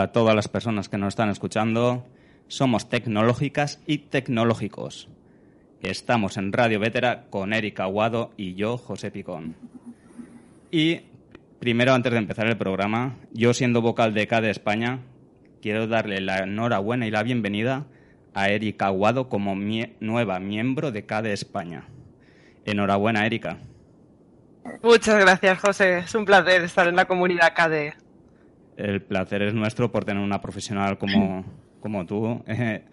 a todas las personas que nos están escuchando. Somos tecnológicas y tecnológicos. Estamos en Radio Vetera con Erika Aguado y yo, José Picón. Y primero, antes de empezar el programa, yo siendo vocal de CADE España, quiero darle la enhorabuena y la bienvenida a Erika Aguado como nueva miembro de CADE España. Enhorabuena, Erika. Muchas gracias, José. Es un placer estar en la comunidad CADE. El placer es nuestro por tener una profesional como, como tú, eh,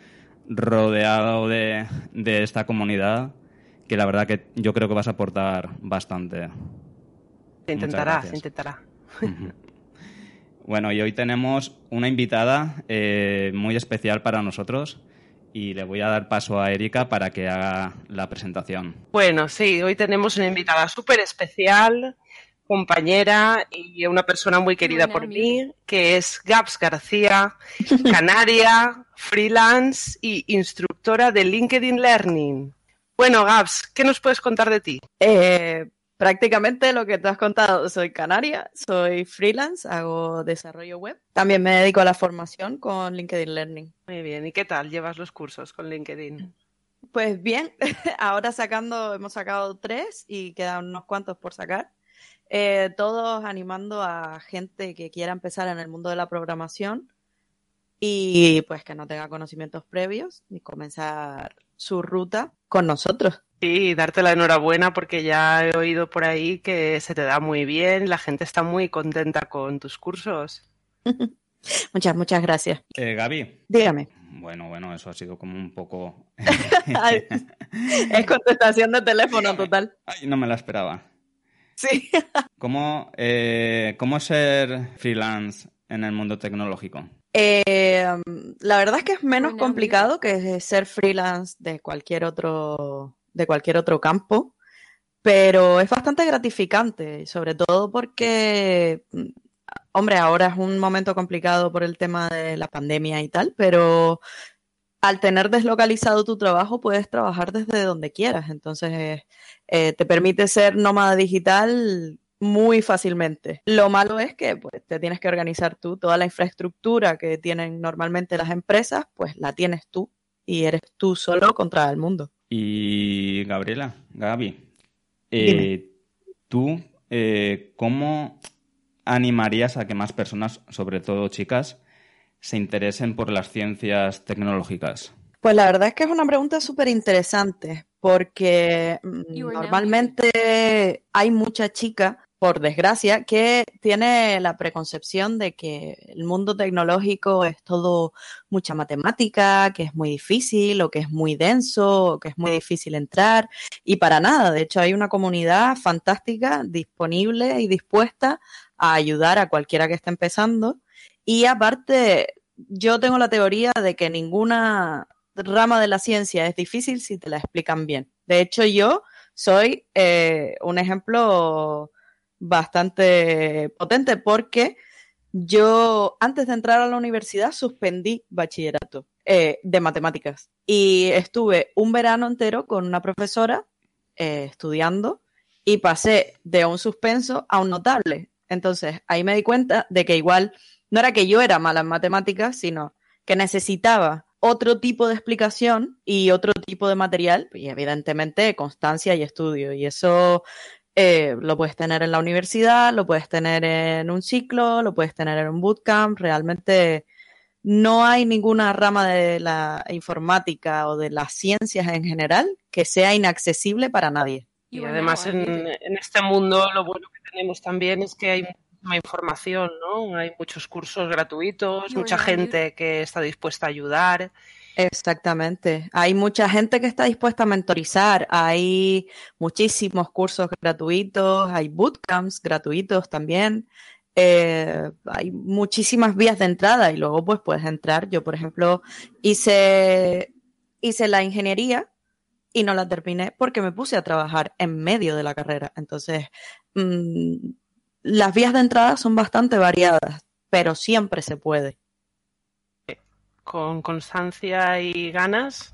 rodeado de, de esta comunidad, que la verdad que yo creo que vas a aportar bastante. Se intentará, se intentará. Bueno, y hoy tenemos una invitada eh, muy especial para nosotros y le voy a dar paso a Erika para que haga la presentación. Bueno, sí, hoy tenemos una invitada súper especial, compañera y una persona muy querida por mí, que es Gabs García, canaria, freelance y instructora de LinkedIn Learning. Bueno, Gabs, ¿qué nos puedes contar de ti? Eh, prácticamente lo que te has contado. Soy canaria, soy freelance, hago desarrollo web. También me dedico a la formación con LinkedIn Learning. Muy bien, ¿y qué tal llevas los cursos con LinkedIn? Pues bien, ahora sacando, hemos sacado tres y quedan unos cuantos por sacar. Eh, todos animando a gente que quiera empezar en el mundo de la programación y pues que no tenga conocimientos previos y comenzar su ruta con nosotros. Sí, darte la enhorabuena porque ya he oído por ahí que se te da muy bien, la gente está muy contenta con tus cursos. muchas, muchas gracias. Eh, Gaby. Dígame. Bueno, bueno, eso ha sido como un poco... es contestación de teléfono total. Ay, no me la esperaba. Sí. ¿Cómo, eh, ¿Cómo ser freelance en el mundo tecnológico? Eh, la verdad es que es menos complicado que ser freelance de cualquier otro de cualquier otro campo, pero es bastante gratificante, sobre todo porque, mm, hombre, ahora es un momento complicado por el tema de la pandemia y tal, pero al tener deslocalizado tu trabajo puedes trabajar desde donde quieras, entonces eh, te permite ser nómada digital muy fácilmente. Lo malo es que pues, te tienes que organizar tú, toda la infraestructura que tienen normalmente las empresas, pues la tienes tú y eres tú solo contra el mundo. Y Gabriela, Gaby, eh, ¿tú eh, cómo animarías a que más personas, sobre todo chicas, se interesen por las ciencias tecnológicas? Pues la verdad es que es una pregunta súper interesante porque mm, normalmente hay mucha chica por desgracia, que tiene la preconcepción de que el mundo tecnológico es todo mucha matemática, que es muy difícil o que es muy denso o que es muy difícil entrar y para nada. De hecho, hay una comunidad fantástica disponible y dispuesta a ayudar a cualquiera que esté empezando. Y aparte, yo tengo la teoría de que ninguna rama de la ciencia es difícil si te la explican bien. De hecho, yo soy eh, un ejemplo bastante potente porque yo antes de entrar a la universidad suspendí bachillerato eh, de matemáticas y estuve un verano entero con una profesora eh, estudiando y pasé de un suspenso a un notable. Entonces ahí me di cuenta de que igual no era que yo era mala en matemáticas, sino que necesitaba otro tipo de explicación y otro tipo de material, y evidentemente constancia y estudio. Y eso eh, lo puedes tener en la universidad, lo puedes tener en un ciclo, lo puedes tener en un bootcamp. Realmente no hay ninguna rama de la informática o de las ciencias en general que sea inaccesible para nadie. Y además en, este mundo lo bueno que tenemos también es que hay información, ¿no? Hay muchos cursos gratuitos, mucha gente que está dispuesta a ayudar Exactamente. Hay mucha gente que está dispuesta a mentorizar. Hay muchísimos cursos gratuitos, hay bootcamps gratuitos también. Eh, hay muchísimas vías de entrada y luego pues puedes entrar. Yo, por ejemplo, hice, hice la ingeniería y no la terminé porque me puse a trabajar en medio de la carrera. Entonces, mm, las vías de entrada son bastante variadas, pero siempre se puede. Con constancia y ganas,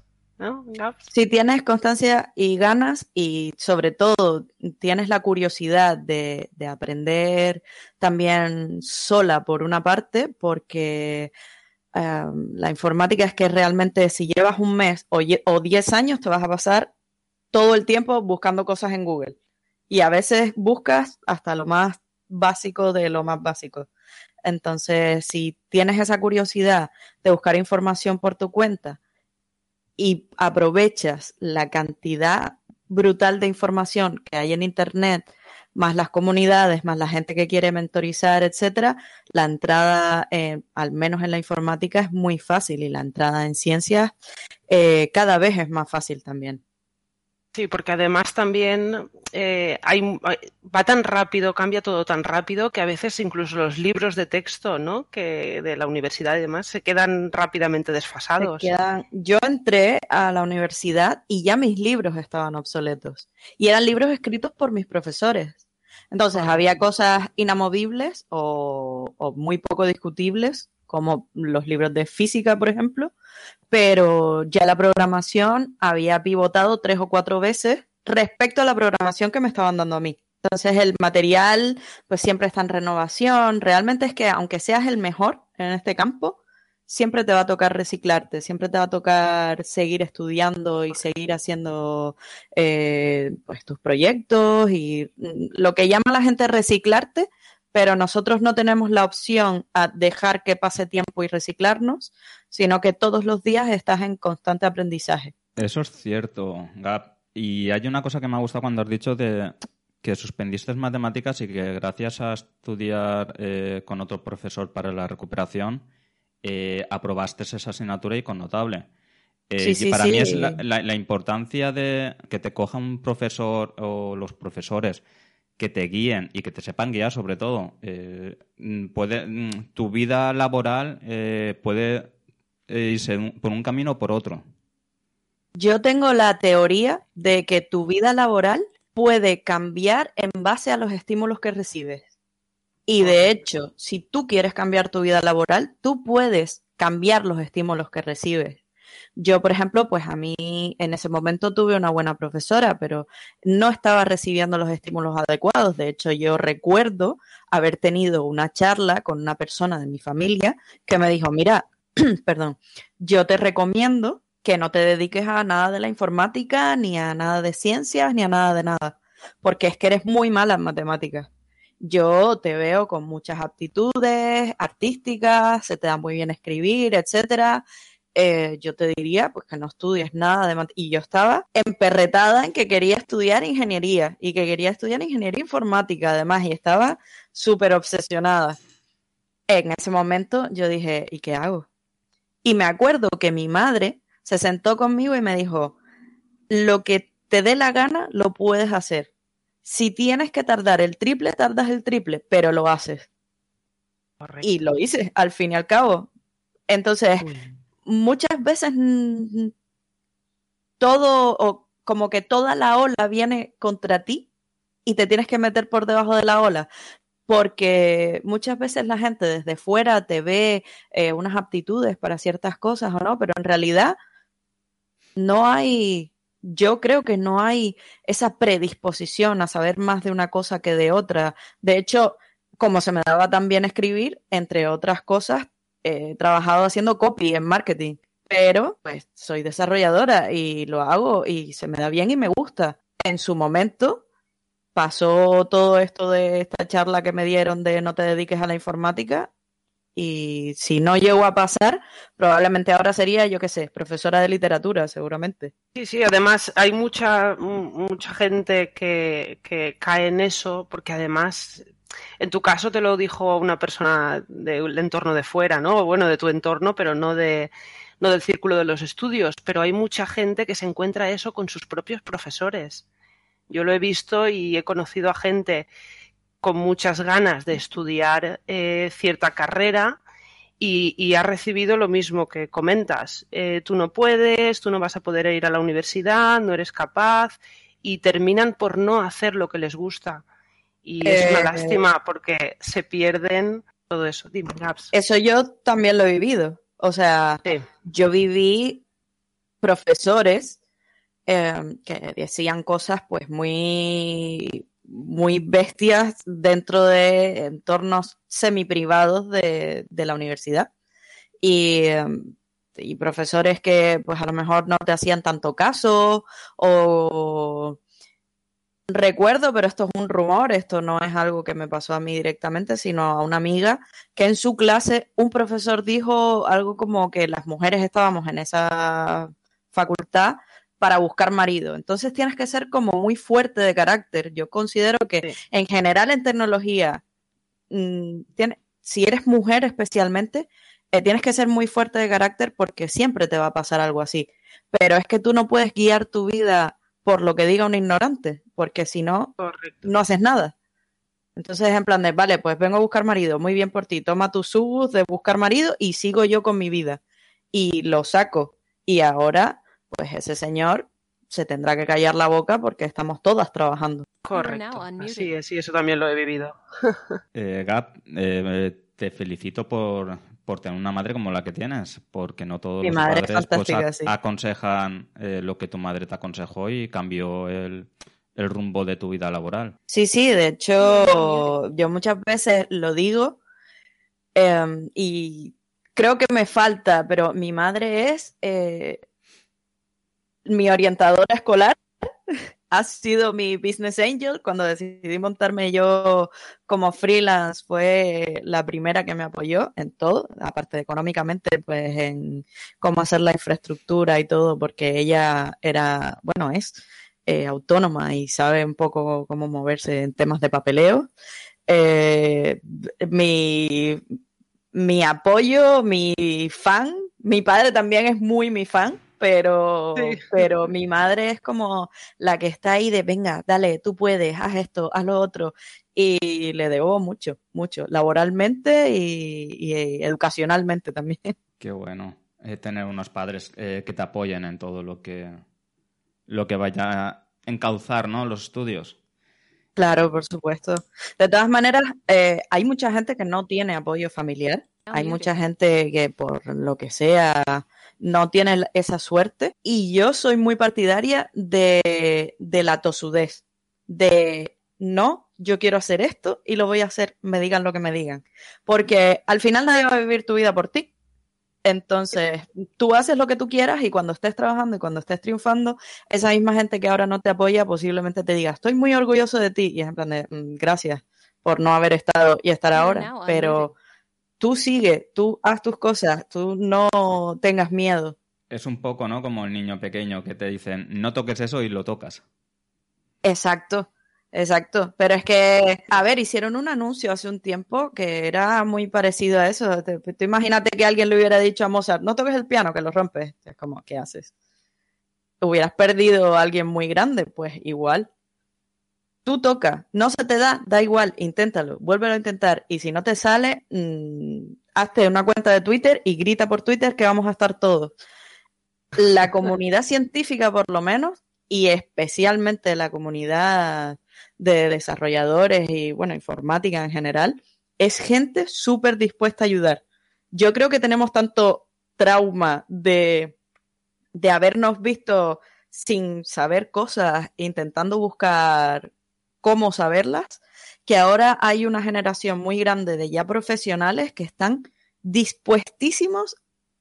Si tienes constancia y ganas y sobre todo tienes la curiosidad de, aprender también sola por una parte, porque em, la informática es que realmente si llevas un mes o, o diez años te vas a pasar todo el tiempo buscando cosas en Google. Y a veces buscas hasta lo más básico de lo más básico. Entonces, si tienes esa curiosidad de buscar información por tu cuenta, y aprovechas la cantidad brutal de información que hay en Internet, más las comunidades, más la gente que quiere mentorizar, etcétera, la entrada, eh, al menos en la informática, es muy fácil y la entrada en ciencias eh, cada vez es más fácil también. Sí, porque además también eh, hay, va tan rápido, cambia todo tan rápido que a veces incluso los libros de texto, ¿no? Que de la universidad y demás se quedan rápidamente desfasados. Yo entré a la universidad y ya mis libros estaban obsoletos y eran libros escritos por mis profesores. Entonces había cosas inamovibles o, o muy poco discutibles, como los libros de física, por ejemplo, pero ya la programación había pivotado tres o cuatro veces respecto a la programación que me estaban dando a mí. Entonces el material pues siempre está en renovación. Realmente es que aunque seas el mejor en este campo, siempre te va a tocar reciclarte, siempre te va a tocar seguir estudiando y seguir haciendo eh, pues, tus proyectos y mm, lo que llama la gente reciclarte pero nosotros no tenemos la opción a dejar que pase tiempo y reciclarnos, sino que todos los días estás en constante aprendizaje. Eso es cierto, Gap. Y hay una cosa que me ha gustado cuando has dicho de que suspendiste matemáticas y que gracias a estudiar eh, con otro profesor para la recuperación, eh, aprobaste esa asignatura y con notable. Eh, y para mí es la, la, importancia de que te coja un profesor o los profesores que te guíen y que te sepan guiar sobre todo. Eh, mm, puede, mm, tu vida laboral eh, puede eh, irse por un camino o por otro. Yo tengo la teoría de que tu vida laboral puede cambiar en base a los estímulos que recibes. Y de hecho, si tú quieres cambiar tu vida laboral, tú puedes cambiar los estímulos que recibes. Yo, por ejemplo, pues a mí en ese momento tuve una buena profesora, pero no estaba recibiendo los estímulos adecuados. De hecho, yo recuerdo haber tenido una charla con una persona de mi familia que me dijo, mira, perdón, yo te recomiendo que no te dediques a nada de la informática, ni a nada de ciencias, ni a nada de nada, porque es que eres muy mala en matemáticas. Yo te veo con muchas aptitudes artísticas, se te da muy bien escribir, etcétera, eh, yo te diría pues que no estudies nada de y yo estaba emperretada en que quería estudiar ingeniería y que quería estudiar ingeniería informática además y estaba súper obsesionada. En ese momento yo dije, ¿y qué hago? Y me acuerdo que mi madre se sentó conmigo y me dijo, lo que te dé la gana lo puedes hacer. Si tienes que tardar el triple, tardas el triple, pero lo haces. Y lo hice, al fin y al cabo. Entonces, muchas veces todo o como que toda la ola viene contra ti y te tienes que meter por debajo de la ola. Porque muchas veces la gente desde fuera te ve eh, unas aptitudes para ciertas cosas o no, pero en realidad no hay, yo creo que no hay esa predisposición a saber más de una cosa que de otra. De hecho, como se me daba tan bien escribir, entre otras cosas, he trabajado haciendo copy en marketing, pero pues soy desarrolladora y lo hago y se me da bien y me gusta. En su momento pasó todo esto de esta charla que me dieron de no te dediques a la informática y si no llegó a pasar, probablemente ahora sería, yo qué sé, profesora de literatura, seguramente. Sí, sí, además hay mucha, mucha gente que, que cae en eso porque además en tu caso te lo dijo una persona del entorno de fuera, ¿no? Bueno, de tu entorno, pero no de no del círculo de los estudios, pero hay mucha gente que se encuentra eso con sus propios profesores. Yo lo he visto y he conocido a gente con muchas ganas de estudiar eh, cierta carrera y, ha recibido lo mismo que comentas. Eh, tú no puedes, tú no vas a poder ir a la universidad, no eres capaz y terminan por no hacer lo que les gusta. Y es una eh, lástima porque se pierden todo eso. Dime, Eso yo también lo he vivido. O sea, yo viví profesores em, que decían cosas pues muy, muy bestias dentro de entornos semiprivados de, de la universidad. Y, em, y profesores que pues a lo mejor no te hacían tanto caso o recuerdo, pero esto es un rumor, esto no es algo que me pasó a mí directamente, sino a una amiga, que en su clase un profesor dijo algo como que las mujeres estábamos en esa facultad para buscar marido. Entonces tienes que ser como muy fuerte de carácter. Yo considero que en general en tecnología, mm, si eres mujer especialmente, eh, tienes que ser muy fuerte de carácter porque siempre te va a pasar algo así. Pero es que tú no puedes guiar tu vida por lo que diga un ignorante, porque si no, no haces nada. Entonces, en plan de, vale, pues vengo a buscar marido, muy bien por ti, toma tu sub de buscar marido y sigo yo con mi vida. Y lo saco. Y ahora, pues ese señor se tendrá que callar la boca porque estamos todas trabajando. Correcto. Así sí, eso también lo he vivido. eh, Gap, eh, te felicito por, por tener una madre como la que tienes, porque no todos los padres pues, aconsejan eh, lo que tu madre te aconsejó y cambió el, rumbo de tu vida laboral. Sí, sí, de hecho yo muchas veces lo digo em, y creo que me falta, pero mi madre es eh, mi orientadora escolar ha sido mi business angel. Cuando decidí montarme yo como freelance, fue la primera que me apoyó en todo, aparte económicamente, pues en cómo hacer la infraestructura y todo, porque ella era, bueno, es eh, autónoma y sabe un poco cómo moverse en temas de papeleo. Eh, mi, mi apoyo, mi fan, mi padre también es muy mi fan pero, pero mi madre es como la que está ahí de, venga, dale, tú puedes, haz esto, haz lo otro. Y le debo mucho, mucho, laboralmente y, educacionalmente también. Qué bueno eh, tener unos padres eh, que te apoyen en todo lo que, lo que vaya a encauzar ¿no? los estudios. Claro, por supuesto. De todas maneras, eh, hay mucha gente que no tiene apoyo familiar. Ah, hay mucha gente que por lo que sea no tiene esa suerte. Y yo soy muy partidaria de, la tosudez, de no, yo quiero hacer esto y lo voy a hacer, me digan lo que me digan. Porque al final nadie va a vivir tu vida por ti. Entonces, tú haces lo que tú quieras y cuando estés trabajando y cuando estés triunfando, esa misma gente que ahora no te apoya posiblemente te diga, estoy muy orgulloso de ti. Y es en plan de, mm, gracias por no haber estado y estar ahora. Pero tú sigue, tú haz tus cosas, tú no tengas miedo. Es un poco, ¿no? Como el niño pequeño que te dicen, no toques eso y lo tocas. Exacto, exacto. Pero es que, a ver, hicieron un anuncio hace un tiempo que era muy parecido a eso. Tú imagínate que alguien le hubiera dicho a Mozart, no toques el piano, que lo rompes. Es como, ¿qué haces? Hubieras perdido a alguien muy grande, pues igual tú toca, no se te da, da igual, inténtalo, vuélvelo a intentar. Y si no te sale, mm, hazte una cuenta de Twitter y grita por Twitter que vamos a estar todos. La comunidad científica, por lo menos, y especialmente la comunidad de desarrolladores y, bueno, informática en general, es gente súper dispuesta a ayudar. Yo creo que tenemos tanto trauma de, de habernos visto sin saber cosas, intentando buscar cómo saberlas, que ahora hay una generación muy grande de ya profesionales que están dispuestísimos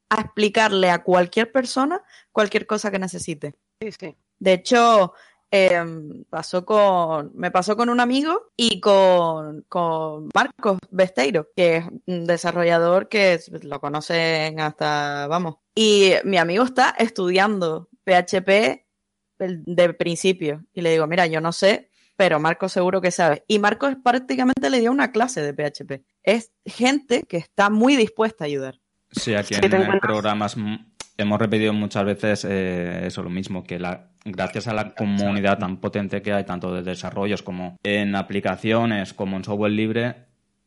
a explicarle a cualquier persona cualquier cosa que necesite. Sí, sí. De hecho, em, pasó con, me pasó con un amigo y con, con Marcos Besteiro, que es un desarrollador que lo conocen hasta, vamos. Y mi amigo está estudiando PHP de principio. Y le digo, mira, yo no sé pero Marco seguro que sabe. Y Marco prácticamente le dio una clase de PHP. Es gente que está muy dispuesta a ayudar. Sí, aquí en programas hemos repetido muchas veces eh, eso, lo mismo, que la, gracias a la comunidad tan potente que hay, tanto de desarrollos como en aplicaciones, como en software libre,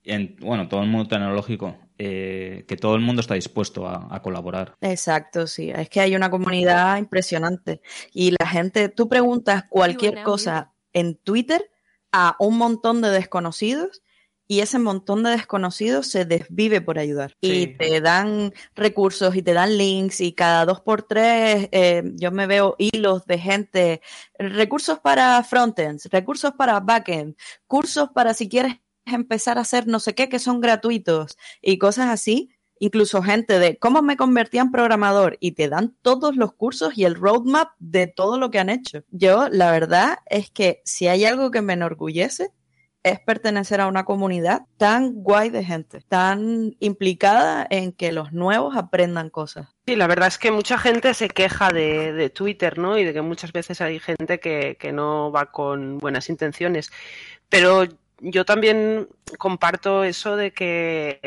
en bueno, todo el mundo tecnológico, eh, que todo el mundo está dispuesto a, a, colaborar. Exacto, sí. Es que hay una comunidad impresionante. Y la gente, tú preguntas cualquier cosa en Twitter a un montón de desconocidos y ese montón de desconocidos se desvive por ayudar. Y te dan recursos y te dan links y cada dos por tres eh, yo me veo hilos de gente, recursos para frontends, recursos para backend, cursos para si quieres empezar a hacer no sé qué que son gratuitos y cosas así. Incluso gente de cómo me convertí en programador y te dan todos los cursos y el roadmap de todo lo que han hecho. Yo, la verdad es que si hay algo que me enorgullece es pertenecer a una comunidad tan guay de gente, tan implicada en que los nuevos aprendan cosas. Sí, la verdad es que mucha gente se queja de, Twitter, ¿no? Y de que muchas veces hay gente que, que no va con buenas intenciones. Pero yo también comparto eso de que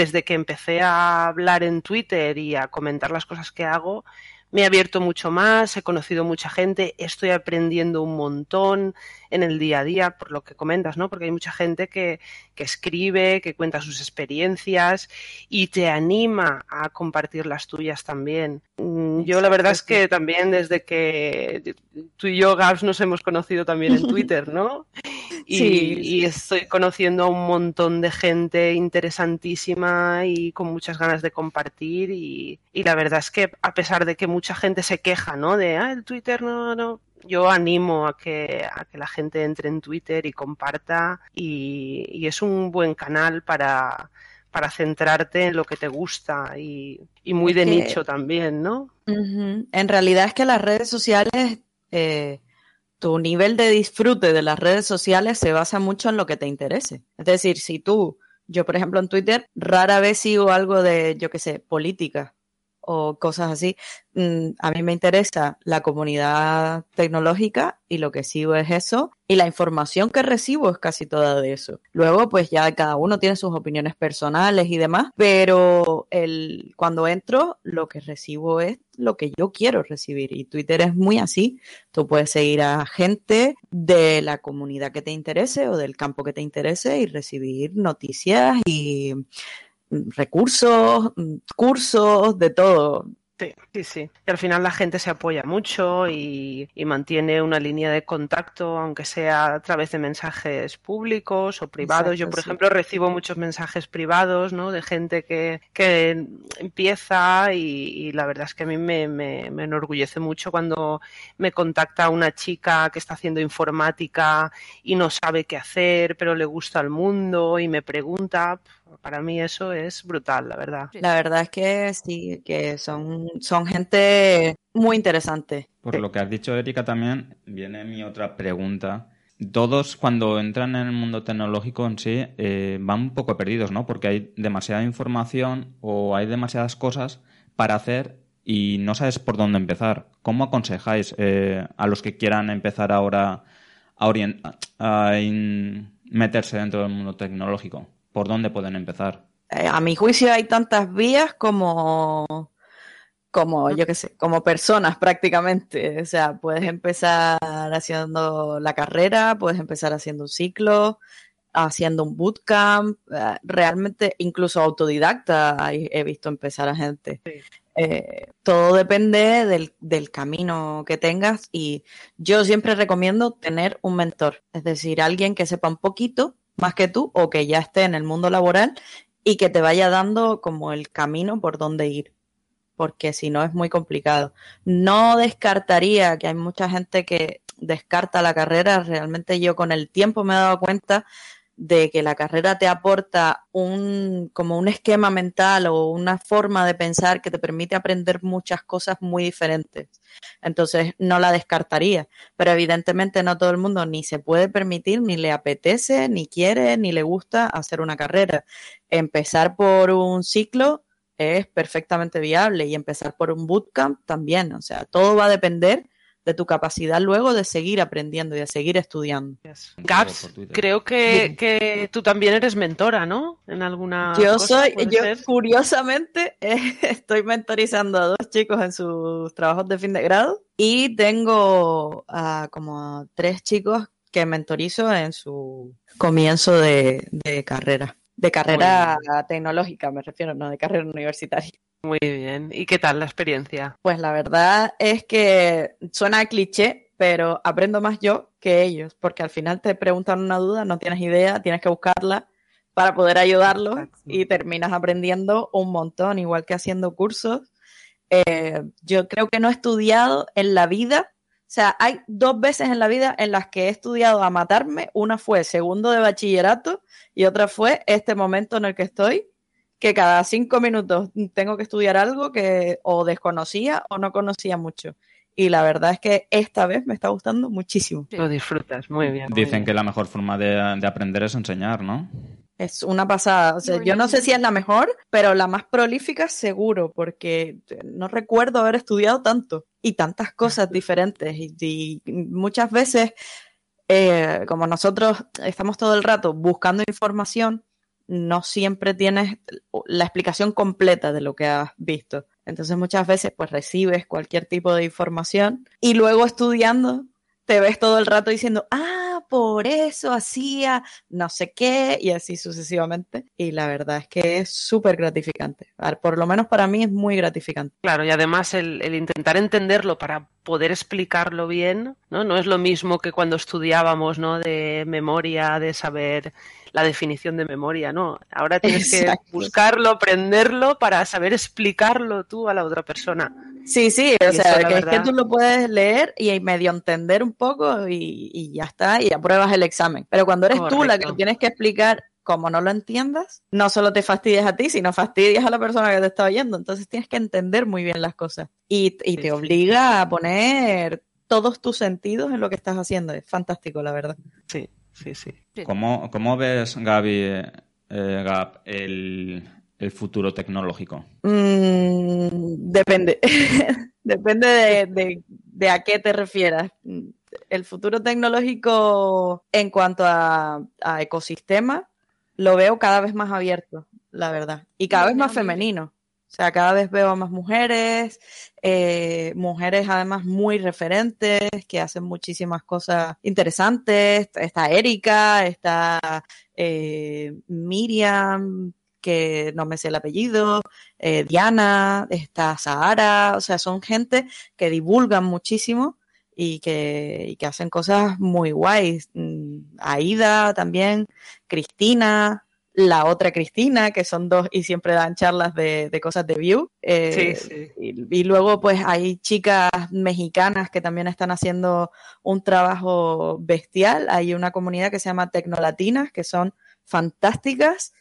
desde que empecé a hablar en Twitter y a comentar las cosas que hago, me he abierto mucho más, he conocido mucha gente, estoy aprendiendo un montón en el día a día, por lo que comentas, ¿no? Porque hay mucha gente que, que escribe, que cuenta sus experiencias y te anima a compartir las tuyas también. Mm, yo la verdad es que también desde que tú y yo, Gabs, nos hemos conocido también en Twitter, ¿no? Y, estoy conociendo a un montón de gente interesantísima y con muchas ganas de compartir. Y, la verdad es que a pesar de que mucha gente se queja, ¿no? De, ah, el Twitter no, no. Yo animo a que, a que la gente entre en Twitter y comparta. Y, es un buen canal para, para centrarte en lo que te gusta y, muy de nicho también, ¿no? En realidad es que las redes sociales eh, tu nivel de disfrute de las redes sociales se basa mucho en lo que te interese. Es decir, si tú, yo por ejemplo en Twitter, rara vez sigo algo de, yo qué sé, política o cosas así. Mm, a mí me interesa la comunidad tecnológica y lo que sigo es eso. Y la información que recibo es casi toda de eso. Luego, pues ya cada uno tiene sus opiniones personales y demás, pero el, cuando entro, lo que recibo es lo que yo quiero recibir. Y Twitter es muy así. Tú puedes seguir a gente de la comunidad que te interese o del campo que te interese y recibir noticias y recursos, cursos, de todo. Sí, sí, sí. Y al final la gente se apoya mucho y, mantiene una línea de contacto, aunque sea a través de mensajes públicos o privados. Yo, por ejemplo, recibo muchos mensajes privados, ¿no? De gente que, que empieza y, la verdad es que a mí me, me, me, enorgullece mucho cuando me contacta una chica que está haciendo informática y no sabe qué hacer, pero le gusta el mundo y me pregunta para mí eso es brutal, la verdad. La verdad es que sí, que son, son gente muy interesante. Por lo que has dicho, Erika, también viene mi otra pregunta. Todos cuando entran en el mundo tecnológico en sí eh, van un poco perdidos, ¿no? Porque hay demasiada información o hay demasiadas cosas para hacer y no sabes por dónde empezar. ¿Cómo aconsejáis eh, a los que quieran empezar ahora a, a meterse dentro del mundo tecnológico? ¿Por dónde pueden empezar? Eh, a mi juicio hay tantas vías como, como yo qué sé, como personas prácticamente. O sea, puedes empezar haciendo la carrera, puedes empezar haciendo un ciclo, haciendo un bootcamp, eh, realmente incluso autodidacta he visto empezar a gente. Eh, todo depende del, del, camino que tengas y yo siempre recomiendo tener un mentor, es decir, alguien que sepa un poquito más que tú o que ya esté en el mundo laboral y que te vaya dando como el camino por dónde ir, porque si no es muy complicado. No descartaría que hay mucha gente que descarta la carrera, realmente yo con el tiempo me he dado cuenta de que la carrera te aporta un como un esquema mental o una forma de pensar que te permite aprender muchas cosas muy diferentes. Entonces no la descartaría, pero evidentemente no todo el mundo ni se puede permitir, ni le apetece, ni quiere, ni le gusta hacer una carrera. Empezar por un ciclo es perfectamente viable y empezar por un bootcamp también, o sea, todo va a depender de tu capacidad luego de seguir aprendiendo y de seguir estudiando. Gaps, creo que, tú también eres mentora, ¿no? En alguna. Yo soy, yo curiosamente estoy mentorizando a dos chicos en sus trabajos de fin de grado y tengo a como tres chicos que mentorizo en su comienzo de, de carrera. De carrera tecnológica, me refiero, no de carrera universitaria. Muy bien. ¿Y qué tal la experiencia? Pues la verdad es que suena cliché, pero aprendo más yo que ellos, porque al final te preguntan una duda, no tienes idea, tienes que buscarla, para poder ayudarlos y terminas aprendiendo un montón, igual que haciendo cursos. Eh, yo creo que no he estudiado en la vida, o sea, hay dos veces en la vida en las que he estudiado a matarme. Una fue segundo de bachillerato y otra fue este momento en el que estoy, que cada cinco minutos tengo que estudiar algo que o desconocía o no conocía mucho. Y la verdad es que esta vez me está gustando muchísimo. Lo disfrutas, muy bien. Dicen que la mejor forma de, de aprender es enseñar, ¿no? Es una pasada. O sea, yo no sé si es la mejor, pero la más prolífica seguro, porque no recuerdo haber estudiado tanto y tantas cosas diferentes. Y, muchas veces, eh, como nosotros estamos todo el rato buscando información, no siempre tienes la explicación completa de lo que has visto. Entonces muchas veces pues recibes cualquier tipo de información y luego estudiando te ves todo el rato diciendo, ah, por eso hacía no sé qué, y así sucesivamente. Y la verdad es que es súper gratificante. Por lo menos para mí es muy gratificante. Claro, y además el, el, intentar entenderlo para poder explicarlo bien, ¿no? No es lo mismo que cuando estudiábamos, ¿no? De memoria, de saber la definición de memoria, ¿no? Ahora tienes que buscarlo, aprenderlo para saber explicarlo tú a la otra persona. Sí, sí, o sea, que es que tú lo puedes leer y medio entender un poco y, ya está, y apruebas el examen. Pero cuando eres tú la que lo tienes que explicar como no lo entiendas, no solo te fastidias a ti, sino fastidias a la persona que te está oyendo. Entonces tienes que entender muy bien las cosas. Y, te obliga a poner todos tus sentidos en lo que estás haciendo. Es fantástico, la verdad. Sí, sí, sí. ¿Cómo, cómo ves, Gaby, eh, Gab, el, futuro tecnológico? Mm, depende. depende de, a qué te refieras. El futuro tecnológico en cuanto a, a ecosistema lo veo cada vez más abierto, la verdad. Y cada vez más femenino. O sea, cada vez veo a más mujeres, eh, mujeres además muy referentes, que hacen muchísimas cosas interesantes. Está Erika, está eh, Miriam, que no me sé el apellido, eh, Diana, está Sahara, o sea, son gente que divulgan muchísimo y que, y que hacen cosas muy guays. Mm, Aida también, Cristina, la otra Cristina, que son dos y siempre dan charlas de, cosas de View. Eh, sí, sí. Y, luego pues hay chicas mexicanas que también están haciendo un trabajo bestial. Hay una comunidad que se llama Tecnolatinas, que son fantásticas.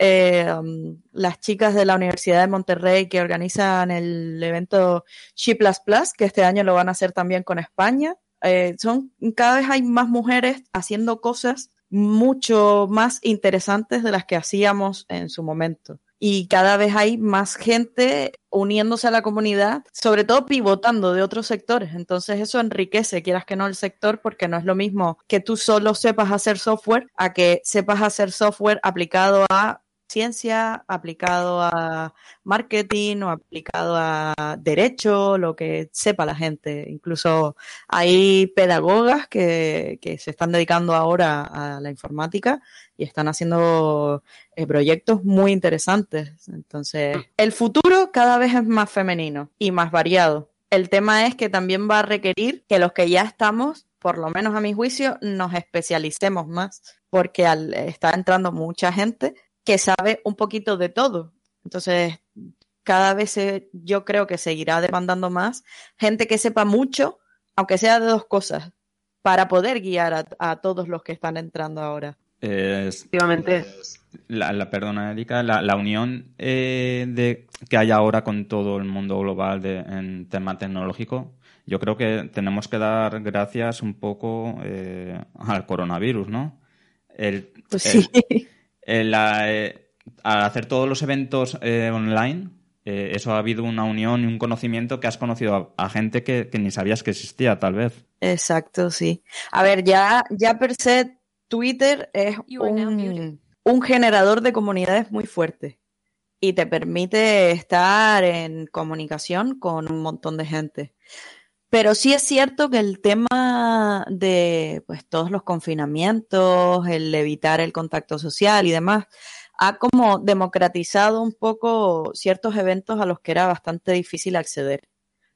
Um, las chicas de la Universidad de Monterrey que organizan el evento She que este año lo van a hacer también con España. Eh, son cada vez hay más mujeres haciendo cosas mucho más interesantes de las que hacíamos en su momento. Y cada vez hay más gente uniéndose a la comunidad, sobre todo pivotando de otros sectores. Entonces eso enriquece, quieras que no, el sector, porque no es lo mismo que tú solo sepas hacer software a que sepas hacer software aplicado a ciencia, aplicado a marketing o aplicado a derecho, lo que sepa la gente. Incluso hay pedagogas que, se están dedicando ahora a la informática y están haciendo eh, proyectos muy interesantes. Entonces, el futuro cada vez es más femenino y más variado. El tema es que también va a requerir que los que ya estamos por lo menos a mi juicio, nos especialicemos más, porque al estar entrando mucha gente, que sabe un poquito de todo. Entonces, cada vez yo creo que seguirá demandando más gente que sepa mucho, aunque sea de dos cosas, para poder guiar a, todos los que están entrando ahora. Efectivamente. La, la, perdona, Erika, la, unión eh, de, que hay ahora con todo el mundo global de, en tema tecnológico, yo creo que tenemos que dar gracias un poco eh, al coronavirus, ¿no? El, pues sí. Eh, al hacer todos los eventos eh, online, eh, eso ha habido una unión y un conocimiento que has conocido a, gente que, ni sabías que existía, tal vez. Exacto, sí. A ver, ya, ya per se Twitter es un, un generador de comunidades muy fuerte y te permite estar en comunicación con un montón de gente. Pero sí es cierto que el tema de pues todos los confinamientos, el evitar el contacto social y demás, ha como democratizado un poco ciertos eventos a los que era bastante difícil acceder.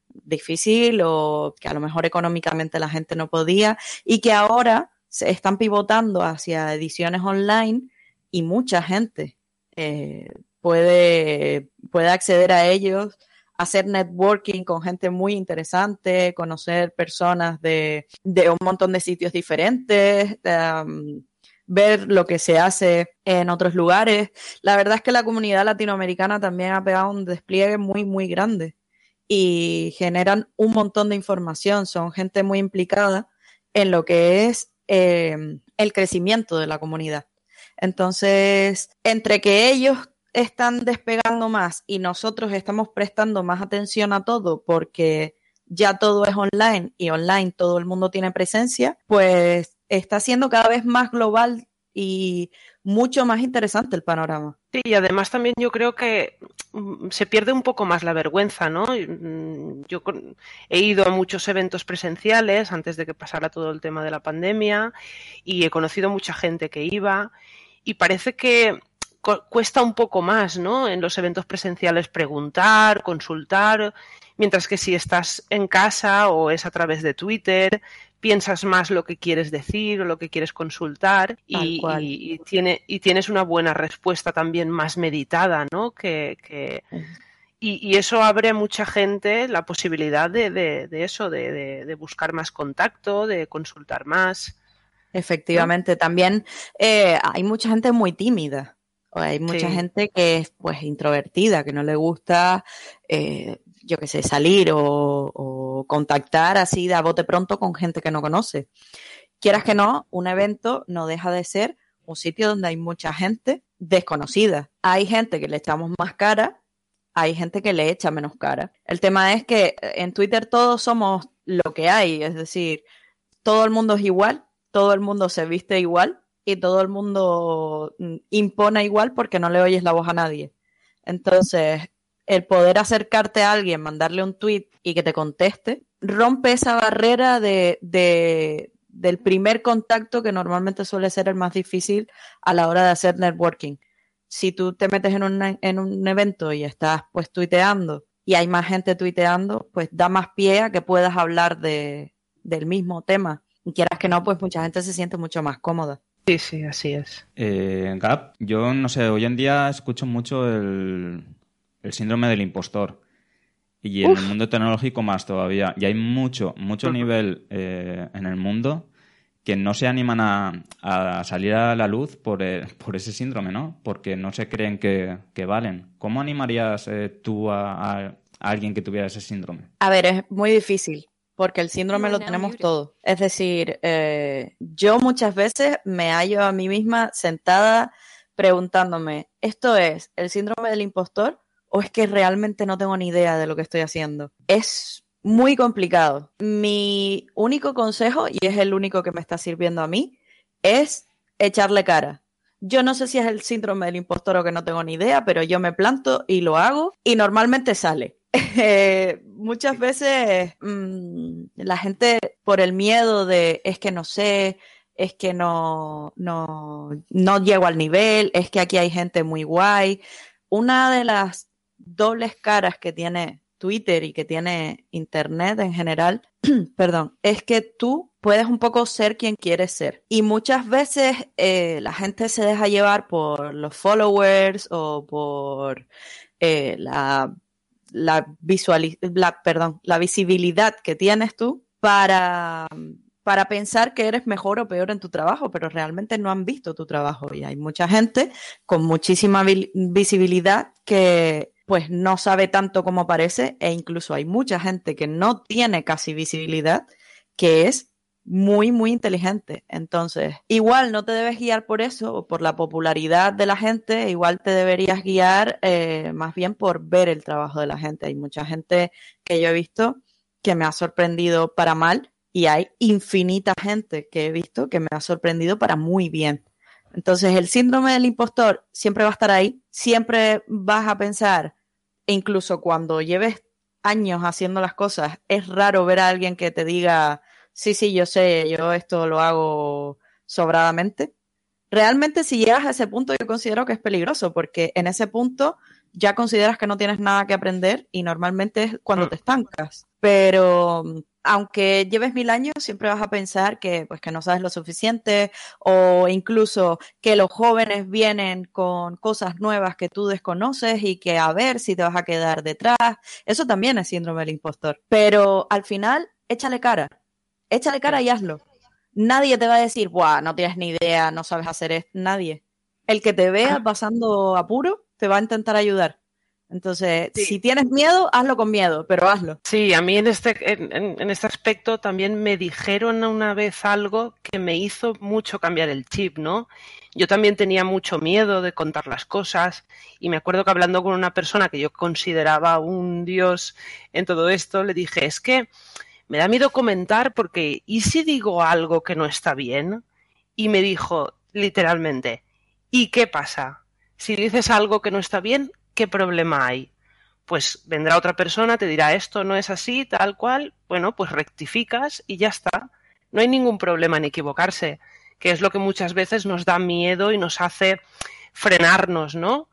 Difícil o que a lo mejor económicamente la gente no podía y que ahora se están pivotando hacia ediciones online y mucha gente eh, puede, puede acceder a ellos, hacer networking con gente muy interesante, conocer personas de, de un montón de sitios diferentes, ver lo que se hace en otros lugares. La verdad es que la comunidad latinoamericana también ha pegado un despliegue muy, muy grande y generan un montón de información, son gente muy implicada en lo que es eh, el crecimiento de la comunidad. Entonces, entre que ellos están despegando más y nosotros estamos prestando más atención a todo porque ya todo es online y online todo el mundo tiene presencia, pues está siendo cada vez más global y mucho más interesante el panorama. Sí, y además también yo creo que mm, se pierde un poco más la vergüenza, ¿no? Mm, yo he ido a muchos eventos presenciales antes de que pasara todo el tema de la pandemia y he conocido mucha gente que iba y parece que cuesta un poco más, ¿no? En los eventos presenciales preguntar, consultar, mientras que si estás en casa o es a través de Twitter, piensas más lo que quieres decir o lo que quieres consultar y, tiene, y tienes una buena respuesta también más meditada, ¿no? Que, y, eso abre a mucha gente la posibilidad de, eso, de, buscar más contacto, de consultar más. Efectivamente, también eh, hay mucha gente muy tímida. Hay mucha gente que es pues introvertida, que no le gusta, eh, yo qué sé, salir o, contactar así de a bote pronto con gente que no conoce. Quieras que no, un evento no deja de ser un sitio donde hay mucha gente desconocida. Hay gente que le echamos más cara, hay gente que le echa menos cara. El tema es que en Twitter todos somos lo que hay, es decir, todo el mundo es igual, todo el mundo se viste igual, y todo el mundo mm, impone igual porque no le oyes la voz a nadie. Entonces, el poder acercarte a alguien, mandarle un tweet y que te conteste, rompe esa barrera de, del primer contacto que normalmente suele ser el más difícil a la hora de hacer networking. Si tú te metes en un, en un evento y estás pues tuiteando y hay más gente tuiteando, pues da más pie a que puedas hablar de, del mismo tema. Y quieras que no, pues mucha gente se siente mucho más cómoda. Sí, sí, así es. Eh, Gap, yo no sé, hoy en día escucho mucho el, síndrome del impostor. Y en el mundo tecnológico más todavía. Y hay mucho, mucho nivel eh, en el mundo que no se animan a, salir a la luz por, eh, por, ese síndrome, ¿no? Porque no se creen que, valen. ¿Cómo animarías eh, tú a, alguien que tuviera ese síndrome? A ver, es muy difícil porque el síndrome lo tenemos todo. Es decir, eh, yo muchas veces me hallo a mí misma sentada preguntándome, ¿esto es el síndrome del impostor o es que realmente no tengo ni idea de lo que estoy haciendo? Es muy complicado. Mi único consejo, y es el único que me está sirviendo a mí, es echarle cara. Yo no sé si es el síndrome del impostor o que no tengo ni idea, pero yo me planto y lo hago y normalmente sale. Eh, muchas veces mm, la gente por el miedo de es que no sé, es que no, no, no llego al nivel, es que aquí hay gente muy guay. Una de las dobles caras que tiene Twitter y que tiene Internet en general, perdón, es que tú puedes un poco ser quien quieres ser. Y muchas veces eh, la gente se deja llevar por los followers o por eh, la la, perdón, la visibilidad que tienes tú para, para pensar que eres mejor o peor en tu trabajo, pero realmente no han visto tu trabajo. Y hay mucha gente con muchísima visibilidad que pues no sabe tanto como parece e incluso hay mucha gente que no tiene casi visibilidad que es muy, muy inteligente. Entonces, igual no te debes guiar por eso o por la popularidad de la gente, igual te deberías guiar eh, más bien por ver el trabajo de la gente. Hay mucha gente que yo he visto que me ha sorprendido para mal y hay infinita gente que he visto que me ha sorprendido para muy bien. Entonces, el síndrome del impostor siempre va a estar ahí, siempre vas a pensar, incluso cuando lleves años haciendo las cosas, es raro ver a alguien que te diga, sí, sí, yo sé, yo esto lo hago sobradamente. Realmente si llegas a ese punto yo considero que es peligroso porque en ese punto ya consideras que no tienes nada que aprender y normalmente es cuando mm. te estancas. Pero aunque lleves mil años, siempre vas a pensar que, pues, que no sabes lo suficiente o incluso que los jóvenes vienen con cosas nuevas que tú desconoces y que a ver si te vas a quedar detrás. Eso también es síndrome del impostor. Pero al final, échale cara. Échale cara y hazlo. Nadie te va a decir, Buah, no tienes ni idea, no sabes hacer esto. Nadie. El que te vea pasando apuro te va a intentar ayudar. Entonces, si tienes miedo, hazlo con miedo, pero hazlo. Sí, a mí en este, en, este aspecto también me dijeron una vez algo que me hizo mucho cambiar el chip, ¿no? Yo también tenía mucho miedo de contar las cosas y me acuerdo que hablando con una persona que yo consideraba un dios en todo esto, le dije, es que me da miedo comentar porque ¿y si digo algo que no está bien? Y me dijo literalmente, ¿y qué pasa? Si dices algo que no está bien, ¿qué problema hay? Pues vendrá otra persona, te dirá esto no es así, tal cual, bueno, pues rectificas y ya está. No hay ningún problema en equivocarse, que es lo que muchas veces nos da miedo y nos hace frenarnos, ¿no?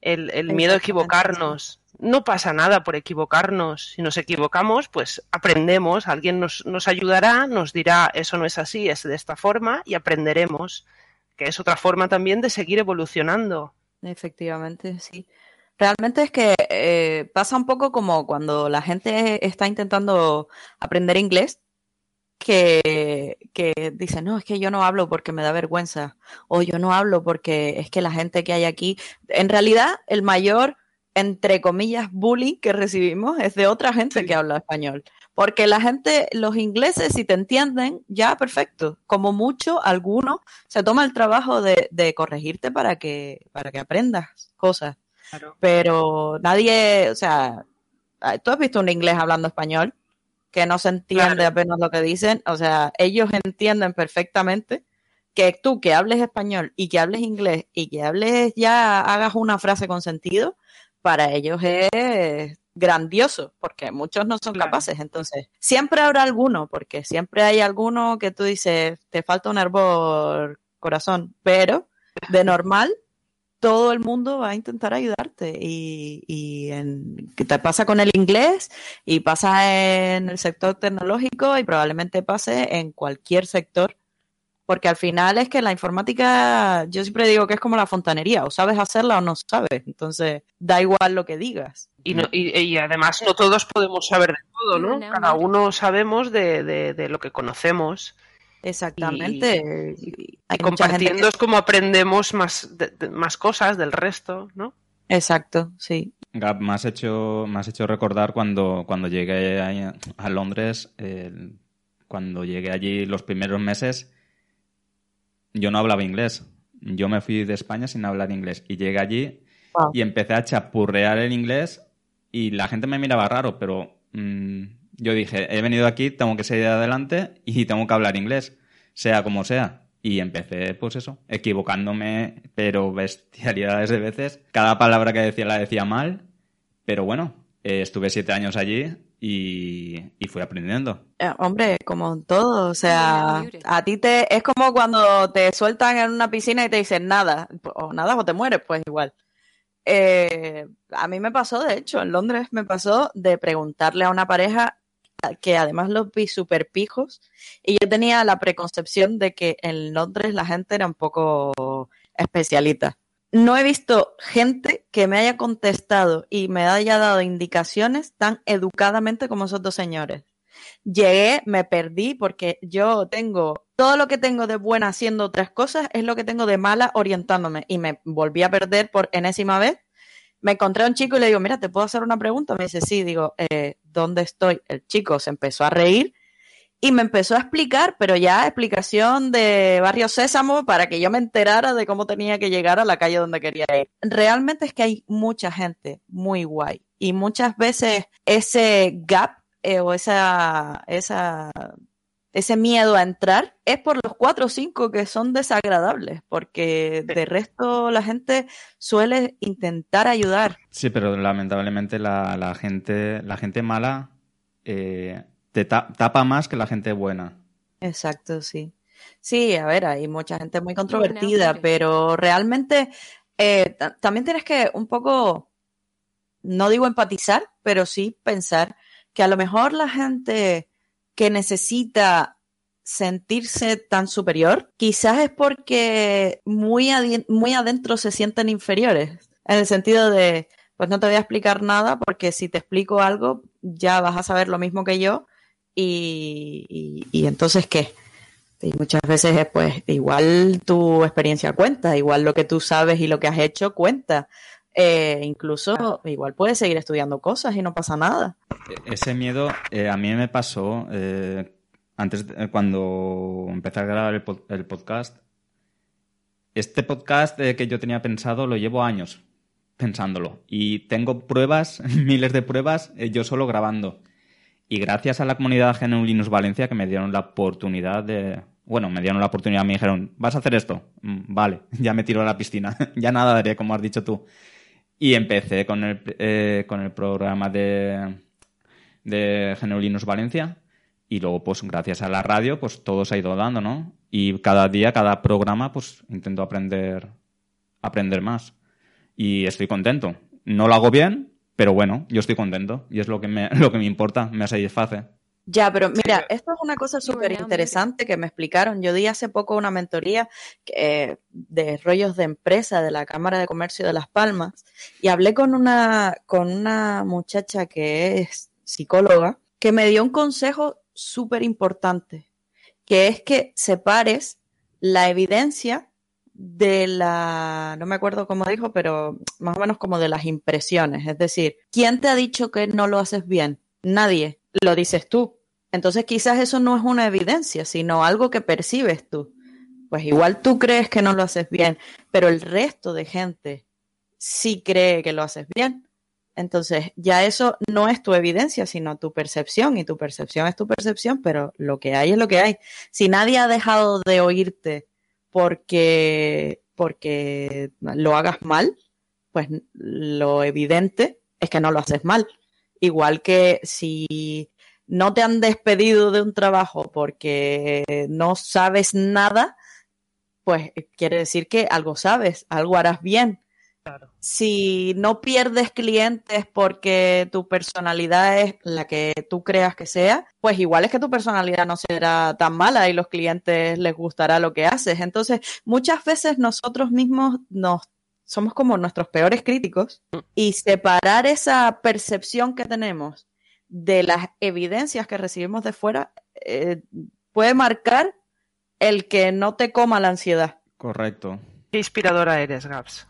El, miedo a equivocarnos. No pasa nada por equivocarnos. Si nos equivocamos, pues aprendemos, alguien nos, nos ayudará, nos dirá eso no es así, es de esta forma y aprenderemos, que es otra forma también de seguir evolucionando. Efectivamente, sí. Realmente es que eh, pasa un poco como cuando la gente está intentando aprender inglés, que, que dice, no, es que yo no hablo porque me da vergüenza, o yo no hablo porque es que la gente que hay aquí, en realidad el mayor, entre comillas, bullying que recibimos es de otra gente que habla español. Porque la gente, los ingleses, si te entienden, ya perfecto. Como mucho, alguno se toma el trabajo de, de corregirte para que, para que aprendas cosas. Pero nadie, o sea, tú has visto un inglés hablando español que no se entiende apenas lo que dicen, o sea, ellos entienden perfectamente que tú que hables español y que hables inglés y que hables ya hagas una frase con sentido, para ellos es grandioso, porque muchos no son capaces. Entonces, siempre habrá alguno, porque siempre hay alguno que tú dices, te falta un árbol corazón, pero de normal todo el mundo va a intentar ayudarte. Y, y en, te pasa con el inglés y pasa en el sector tecnológico y probablemente pase en cualquier sector porque al final es que la informática, yo siempre digo que es como la fontanería, o sabes hacerla o no sabes, entonces da igual lo que digas. Y, no, y, además no todos podemos saber de todo, ¿no? Cada uno sabemos de, de lo que conocemos. Exactamente. Y, compartiendo es como aprendemos más, más cosas del resto, ¿no? Exacto, sí. Gab, me has hecho, me has hecho recordar cuando, cuando llegué a, Londres, cuando llegué allí los primeros meses, yo no hablaba inglés. Yo me fui de España sin hablar inglés y llegué allí y empecé a chapurrear el inglés y la gente me miraba raro, pero mm, yo dije, he venido aquí, tengo que seguir adelante y tengo que hablar inglés, sea como sea. Y empecé, pues eso, equivocándome, pero bestialidades de veces. Cada palabra que decía la decía mal, pero bueno, eh, estuve siete años allí y, fui aprendiendo. Eh, hombre, como todo, o sea, a ti te es como cuando te sueltan en una piscina y te dicen nada, o nada o te mueres, pues igual. Eh, a mí me pasó, de hecho, en Londres me pasó de preguntarle a una pareja que además los vi súper pijos y yo tenía la preconcepción de que en Londres la gente era un poco especialita. No he visto gente que me haya contestado y me haya dado indicaciones tan educadamente como esos dos señores. Llegué, me perdí porque yo tengo todo lo que tengo de buena haciendo otras cosas es lo que tengo de mala orientándome y me volví a perder por enésima vez me encontré a un chico y le digo, mira, ¿te puedo hacer una pregunta? Me dice, sí, digo, eh, ¿dónde estoy? El chico se empezó a reír y me empezó a explicar, pero ya explicación de Barrio Sésamo para que yo me enterara de cómo tenía que llegar a la calle donde quería ir. Realmente es que hay mucha gente muy guay y muchas veces ese gap eh, o esa, esa ese miedo a entrar es por los cuatro o cinco que son desagradables, porque de resto la gente suele intentar ayudar. Sí, pero lamentablemente la, gente, la gente mala eh, te tapa más que la gente buena. Exacto, sí. Sí, a ver, hay mucha gente muy controvertida, pero realmente eh, también tienes que un poco no digo empatizar, pero sí pensar que a lo mejor la gente que necesita sentirse tan superior, quizás es porque muy, muy adentro se sienten inferiores, en el sentido de, pues no te voy a explicar nada porque si te explico algo ya vas a saber lo mismo que yo y, y, entonces qué. Y muchas veces pues igual tu experiencia cuenta, igual lo que tú sabes y lo que has hecho cuenta. Eh, incluso igual puedes seguir estudiando cosas y no pasa nada. E-, ese miedo eh, a mí me pasó eh, antes, eh, cuando empecé a grabar el, podcast, este podcast eh, que yo tenía pensado lo llevo años pensándolo y tengo pruebas, miles de pruebas, eh, yo solo grabando. Y gracias a la comunidad GNU Linux Valencia que me dieron la oportunidad de... Bueno, me dieron la oportunidad, me dijeron, ¿vas a hacer esto? Mm, vale, ya me tiro a la piscina, ya nada daré, como has dicho tú. Y empecé con el, con el programa de, de GNU Linux Valencia y luego, pues gracias a la radio, pues todo se ha ido dando, ¿no? Y cada día, cada programa, pues intento aprender, aprender más. Y estoy contento. No lo hago bien, pero bueno, yo estoy contento. Y es lo que me, lo que me importa, me satisface. Ya, pero mira, esto es una cosa súper interesante que me explicaron. Yo di hace poco una mentoría de rollos de empresa de la Cámara de Comercio de Las Palmas y hablé con una, con una muchacha que es psicóloga que me dio un consejo súper importante, que es que separes la evidencia de la, no me acuerdo cómo dijo, pero más o menos como de las impresiones. Es decir, ¿quién te ha dicho que no lo haces bien? Nadie, lo dices tú. Entonces quizás eso no es una evidencia, sino algo que percibes tú. Pues igual tú crees que no lo haces bien, pero el resto de gente sí cree que lo haces bien. Entonces, ya eso no es tu evidencia, sino tu percepción, y tu percepción es tu percepción, pero lo que hay es lo que hay. Si nadie ha dejado de oírte porque, porque lo hagas mal, pues lo evidente es que no lo haces mal. Igual que si no te han despedido de un trabajo porque no sabes nada, pues quiere decir que algo sabes, algo harás bien. Si no pierdes clientes porque tu personalidad es la que tú creas que sea, pues igual es que tu personalidad no será tan mala y los clientes les gustará lo que haces. Entonces, muchas veces nosotros mismos nos somos como nuestros peores críticos y separar esa percepción que tenemos de las evidencias que recibimos de fuera eh, puede marcar el que no te coma la ansiedad. Correcto. Qué inspiradora eres, Gabs.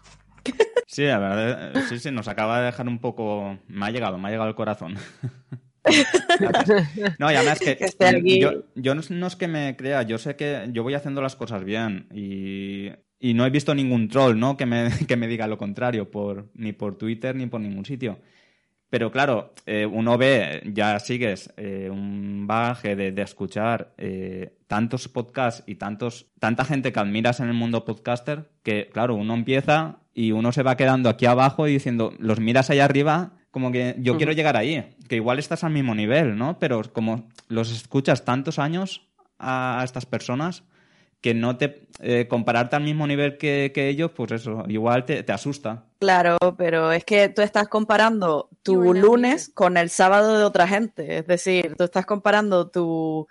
Sí, la verdad, sí, sí, nos acaba de dejar un poco. Me ha llegado, me ha llegado el corazón. no, y además que yo, no, es que me crea, yo sé que yo voy haciendo las cosas bien y, no he visto ningún troll, ¿no? Que me, que me diga lo contrario, por, ni por Twitter ni por ningún sitio. Pero claro, eh, uno ve, ya sigues eh, un bagaje de, escuchar eh, tantos podcasts y tantos, tanta gente que admiras en el mundo podcaster, que claro, uno empieza y uno se va quedando aquí abajo y diciendo, los miras allá arriba, como que yo quiero llegar ahí, que igual estás al mismo nivel, ¿no? Pero como los escuchas tantos años a, estas personas, que no te eh, compararte al mismo nivel que, ellos, pues eso, igual te, te, asusta. Claro, pero es que tú estás comparando tu lunes con el sábado de otra gente. Es decir, tú estás comparando tu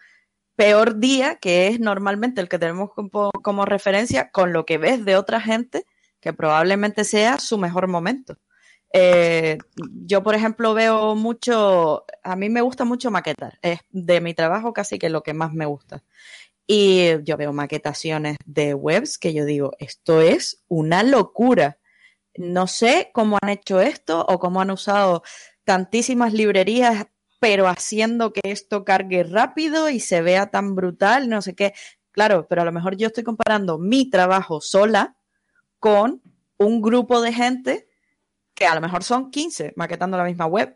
peor día, que es normalmente el que tenemos como, como referencia, con lo que ves de otra gente que probablemente sea su mejor momento. Eh, yo, por ejemplo, veo mucho, a mí me gusta mucho maquetar, es de mi trabajo casi que lo que más me gusta. Y yo veo maquetaciones de webs que yo digo, esto es una locura. No sé cómo han hecho esto o cómo han usado tantísimas librerías, pero haciendo que esto cargue rápido y se vea tan brutal, no sé qué. Claro, pero a lo mejor yo estoy comparando mi trabajo sola con un grupo de gente que a lo mejor son 15 maquetando la misma web.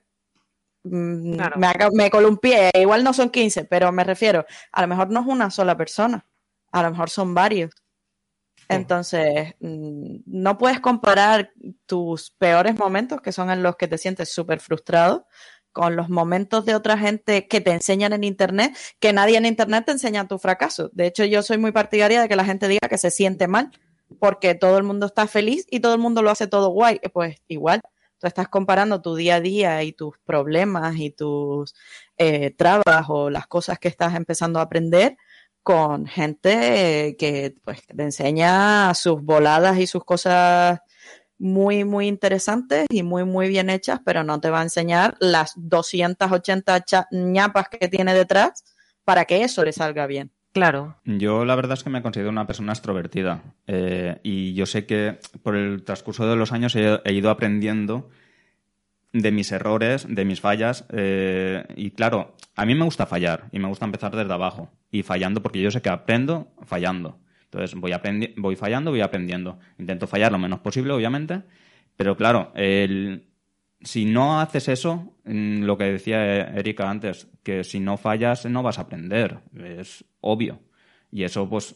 Mm, me, me columpié, igual no son 15, pero me refiero, a lo mejor no es una sola persona, a lo mejor son varios. Entonces, mm, no puedes comparar tus peores momentos, que son en los que te sientes súper frustrado, con los momentos de otra gente que te enseñan en Internet, que nadie en Internet te enseña tu fracaso. De hecho, yo soy muy partidaria de que la gente diga que se siente mal porque todo el mundo está feliz y todo el mundo lo hace todo guay. Pues igual, Tú estás comparando tu día a día y tus problemas y tus eh, trabas o las cosas que estás empezando a aprender con gente que pues te enseña sus voladas y sus cosas muy, muy interesantes y muy, muy bien hechas, pero no te va a enseñar las 280 ñapas que tiene detrás para que eso le salga bien. Claro. Yo la verdad es que me considero una persona extrovertida eh, y yo sé que por el transcurso de los años he, ido aprendiendo de mis errores, de mis fallas eh, y claro, a mí me gusta fallar y me gusta empezar desde abajo y fallando porque yo sé que aprendo fallando. Entonces voy, voy fallando, voy aprendiendo. Intento fallar lo menos posible, obviamente, pero claro, el, si no haces eso, lo que decía Erika antes, que si no fallas no vas a aprender, es obvio. Y eso, pues,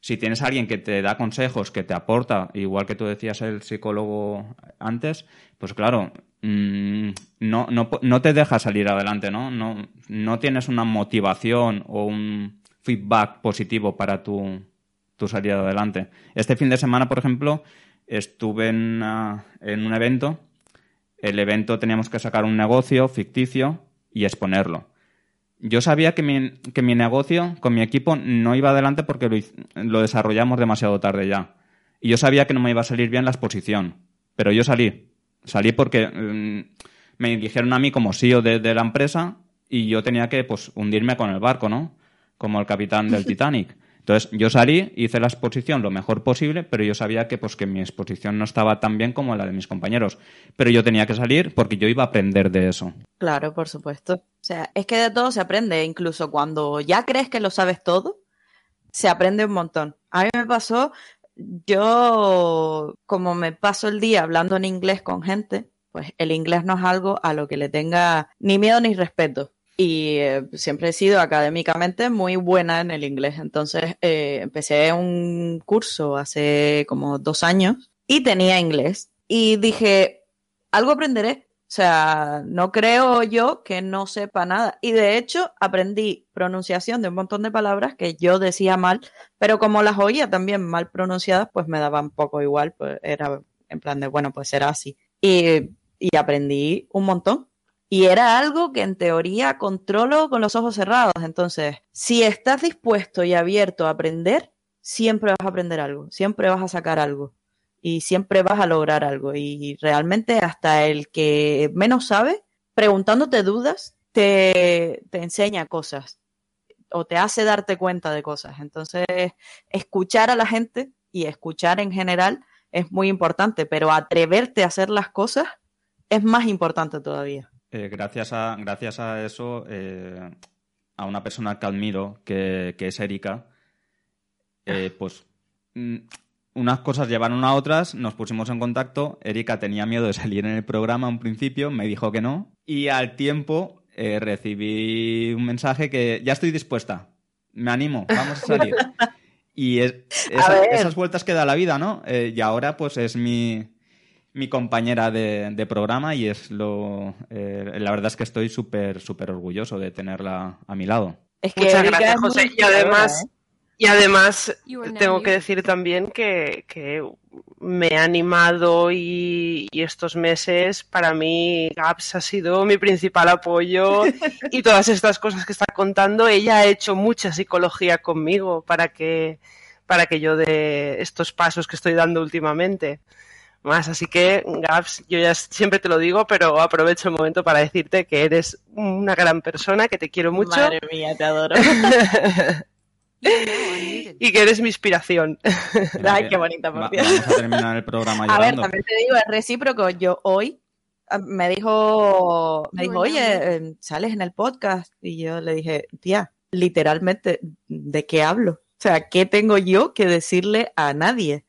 si tienes alguien que te da consejos, que te aporta, igual que tú decías el psicólogo antes, pues claro, mm, no, no, no te deja salir adelante, ¿no? ¿no? No tienes una motivación o un feedback positivo para tu, tu salida adelante. Este fin de semana, por ejemplo, estuve en, en un evento el evento teníamos que sacar un negocio ficticio y exponerlo. Yo sabía que mi, que mi negocio con mi equipo no iba adelante porque lo, desarrollamos demasiado tarde ya. Y yo sabía que no me iba a salir bien la exposición. Pero yo salí. Salí porque mm, me dijeron a mí como CEO de, de, la empresa y yo tenía que pues, hundirme con el barco, ¿no? Como el capitán del Titanic. Entonces yo salí, hice la exposición lo mejor posible, pero yo sabía que, pues, que mi exposición no estaba tan bien como la de mis compañeros. Pero yo tenía que salir porque yo iba a aprender de eso. Claro, por supuesto. O sea, es que de todo se aprende, incluso cuando ya crees que lo sabes todo, se aprende un montón. A mí me pasó, yo como me paso el día hablando en inglés con gente, pues el inglés no es algo a lo que le tenga ni miedo ni respeto y eh, siempre he sido académicamente muy buena en el inglés. Entonces eh, empecé un curso hace como dos años y tenía inglés. Y dije, algo aprenderé. O sea, no creo yo que no sepa nada. Y de hecho, aprendí pronunciación de un montón de palabras que yo decía mal, pero como las oía también mal pronunciadas, pues me daba poco igual. Pues era en plan de, bueno, pues será así. Y, y aprendí un montón. Y era algo que en teoría controlo con los ojos cerrados. Entonces, si estás dispuesto y abierto a aprender, siempre vas a aprender algo, siempre vas a sacar algo y siempre vas a lograr algo. Y realmente hasta el que menos sabe, preguntándote dudas, te, enseña cosas o te hace darte cuenta de cosas. Entonces, escuchar a la gente y escuchar en general es muy importante, pero atreverte a hacer las cosas es más importante todavía. Eh, gracias, a, gracias a eso, eh, a una persona que admiro, que, es Erika, eh, pues mm, unas cosas llevaron a otras, nos pusimos en contacto, Erika tenía miedo de salir en el programa a un principio, me dijo que no, y al tiempo recibí un mensaje que ya estoy dispuesta, me animo, vamos a salir. y esas vueltas que da la vida, ¿no? y ahora pues es mi mi compañera de, programa y es lo eh, la verdad es que estoy súper súper orgulloso de tenerla a mi lado. Muchas gracias, José. Y además, ¿eh? y además tengo que decir también que, me ha animado y, estos meses para mí Gaps ha sido mi principal apoyo y todas estas cosas que está contando, ella ha hecho mucha psicología conmigo para que para que yo dé estos pasos que estoy dando últimamente más. Así que, Gabs, yo ya siempre te lo digo, pero aprovecho el momento para decirte que eres una gran persona, que te quiero mucho. Madre mía, te adoro. y que eres mi inspiración. Ay, qué bonita, por. Vamos a terminar el programa A ver, también te digo, es recíproco. Yo hoy ah, me dijo, me dijo, oye, em, sales en el podcast. Y yo le dije, tía, literalmente, ¿de qué hablo? O sea, ¿qué tengo yo que decirle a nadie?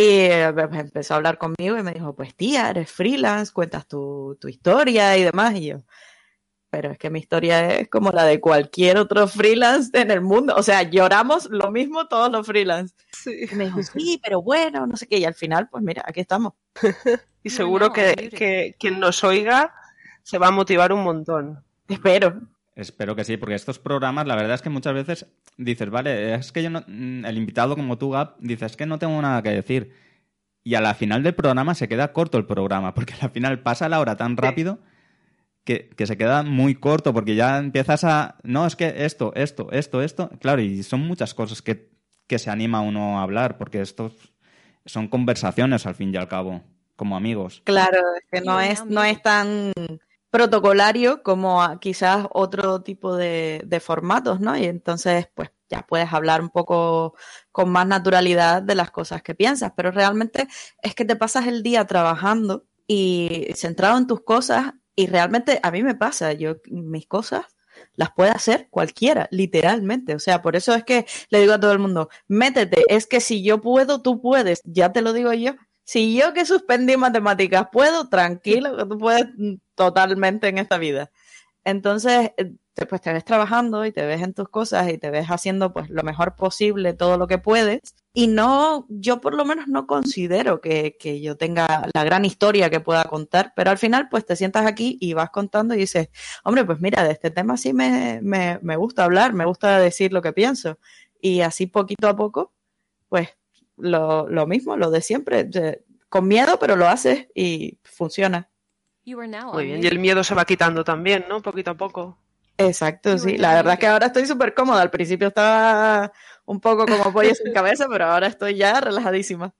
Y pues, empezó a hablar conmigo y me dijo, pues tía, eres freelance, cuentas tu, historia y demás. Y yo, pero es que mi historia es como la de cualquier otro freelance en el mundo. O sea, lloramos lo mismo todos los freelance. Y me dijo, sí, pero bueno, no sé qué. Y al final, pues mira, aquí estamos. y seguro que, que quien nos oiga se va a motivar un montón. Espero. Espero que sí, porque estos programas, la verdad es que muchas veces dices, vale, es que yo no, mm, el invitado como tú, Gap, dices, es que no tengo nada que decir. y a la final del programa se queda corto el programa, porque al final pasa la hora tan rápido que, que, se queda muy corto, porque ya empiezas a... No, es que esto, esto, esto, esto. Claro, y son muchas cosas que, que se anima uno a hablar, porque estos son conversaciones al fin y al cabo, como amigos. Claro, es que no es, no es tan protocolario como quizás otro tipo de, formatos, ¿no? Y entonces, pues ya puedes hablar un poco con más naturalidad de las cosas que piensas, pero realmente es que te pasas el día trabajando y centrado en tus cosas y realmente a mí me pasa, yo mis cosas las puede hacer cualquiera, literalmente. O sea, por eso es que le digo a todo el mundo, métete, es que si yo puedo, tú puedes, ya te lo digo yo. Si yo que suspendí matemáticas puedo, tranquilo, tú puedes totalmente en esta vida. Entonces, eh, pues te ves trabajando y te ves en tus cosas y te ves haciendo pues lo mejor posible todo lo que puedes. Y no, yo por lo menos no considero que, que, yo tenga la gran historia que pueda contar, pero al final pues te sientas aquí y vas contando y dices, hombre, pues mira, de este tema sí me, me, me gusta hablar, me gusta decir lo que pienso. Y así poquito a poco, pues lo, lo mismo, lo de siempre, con miedo, pero lo haces y funciona. Muy bien, y el miedo se va quitando también, ¿no? Poquito a poco. Exacto, sí. La verdad es que ahora estoy súper cómoda. Al principio estaba un poco como pollo sin cabeza, pero ahora estoy ya relajadísima.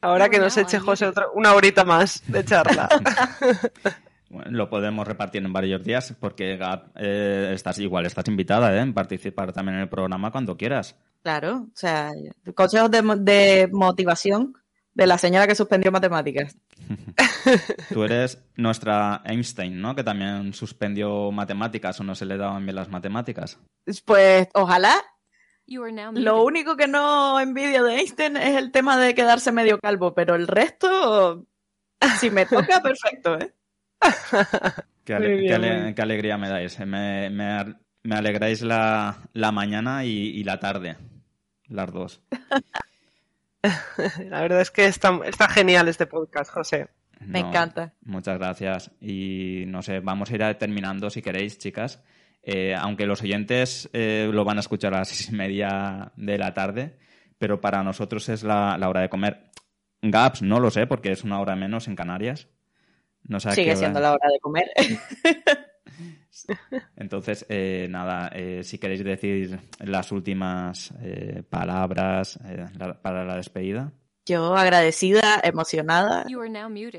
Ahora que nos eche José una horita más de charla. lo podemos repartir en varios días porque eh, estás igual, estás invitada ¿eh? en participar también en el programa cuando quieras. Claro, o sea, consejos de, de motivación de la señora que suspendió matemáticas. Tú eres nuestra Einstein, ¿no? Que también suspendió matemáticas o no se le daban bien las matemáticas. Pues ojalá. Lo único que no envidio de Einstein es el tema de quedarse medio calvo, pero el resto, si me toca, perfecto, ¿eh? Qué, alegría me dais. ¿eh? Me, me, alegráis la, mañana y la tarde, las dos. La verdad es que está, está genial este podcast, José. Me encanta. Muchas gracias. Y no sé, vamos a ir terminando si queréis, chicas. Eh, aunque los oyentes eh, lo van a escuchar a las seis y media de la tarde, pero para nosotros es la, hora de comer. Gaps, no lo sé, porque es una hora menos en Canarias. No sé Sigue siendo la hora de comer. Entonces, eh, nada, eh, si queréis decir las últimas eh, palabras para la despedida. Yo agradecida, emocionada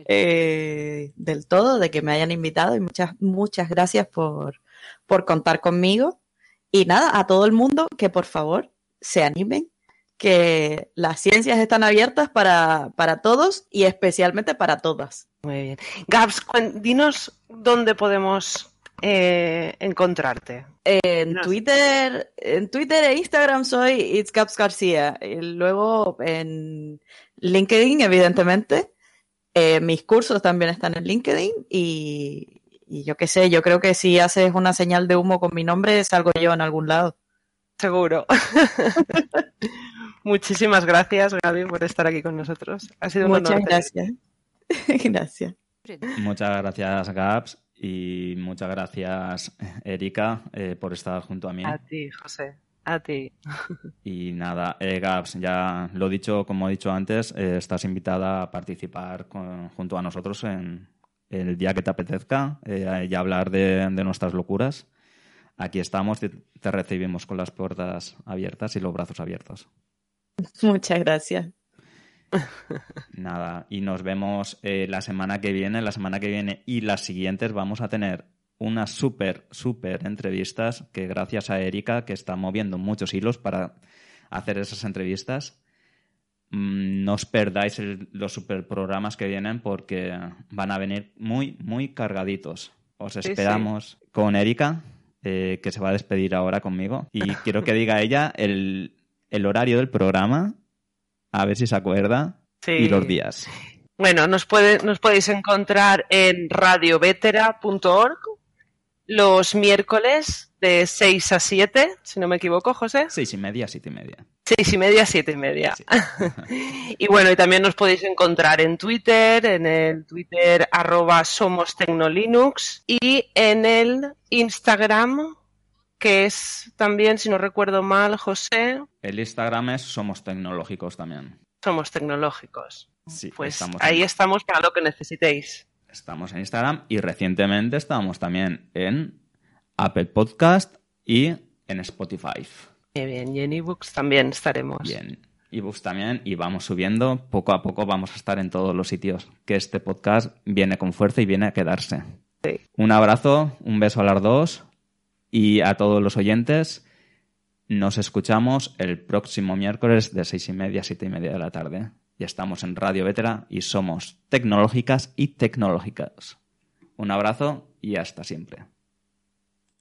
del todo de que me hayan invitado y muchas, muchas gracias por, por contar conmigo. Y nada, a todo el mundo que por favor se animen, que las ciencias están abiertas para, para todos y especialmente para todas. Muy bien. Gabs, dinos dónde podemos eh, encontrarte? En Twitter, en Twitter e Instagram soy It's Caps García. Y luego en LinkedIn, evidentemente. Eh, mis cursos también están en LinkedIn y, yo qué sé, yo creo que si haces una señal de humo con mi nombre, salgo yo en algún lado. Seguro. Muchísimas gracias, Gaby, por estar aquí con nosotros. Ha sido un Muchas gracias. gracias. Muchas gracias, Gabs. Y muchas gracias, Erika, eh, por estar junto a mí. A ti, José. A ti. Y nada, eh, Gabs, ya lo dicho, como he dicho antes, eh, estás invitada a participar junto a nosotros en el día que te apetezca y hablar de, nuestras locuras. Aquí estamos, te, te recibimos con las puertas abiertas y los brazos abiertos. Muchas gracias. Nada, y nos vemos eh, la semana que viene. La semana que viene y las siguientes vamos a tener unas súper, súper entrevistas que gracias a Erika, que está moviendo muchos hilos para hacer esas entrevistas, mm, no os perdáis los super programas que vienen porque van a venir muy, muy cargaditos. Os esperamos con Erika, eh, que se va a despedir ahora conmigo. Y quiero que diga ella el, el horario del programa a ver si se acuerda. Y los días. Bueno, nos, puede, nos podéis encontrar en radiovetera.org los miércoles de 6 a 7, si no me equivoco, José. 6 y media, 7 y media. 6 y media, 7 y media. y bueno, y también nos podéis encontrar en Twitter, en el Twitter arroba somos tecnolinux y en el Instagram que es también, si no recuerdo mal, José. El Instagram es Somos Tecnológicos también. Somos Tecnológicos. pues ahí estamos para lo que necesitéis. Estamos en Instagram y recientemente estábamos también en Apple Podcast y en Spotify. Muy bien, y en ebooks también estaremos. Bien, ebooks también y vamos subiendo. Poco a poco vamos a estar en todos los sitios. Que este podcast viene con fuerza y viene a quedarse. Un abrazo, un beso a las dos y a todos los oyentes. Nos escuchamos el próximo miércoles de seis y media a siete y media de la tarde. Y estamos en Radio Vetera y somos tecnológicas y tecnológicas. Un abrazo y hasta siempre.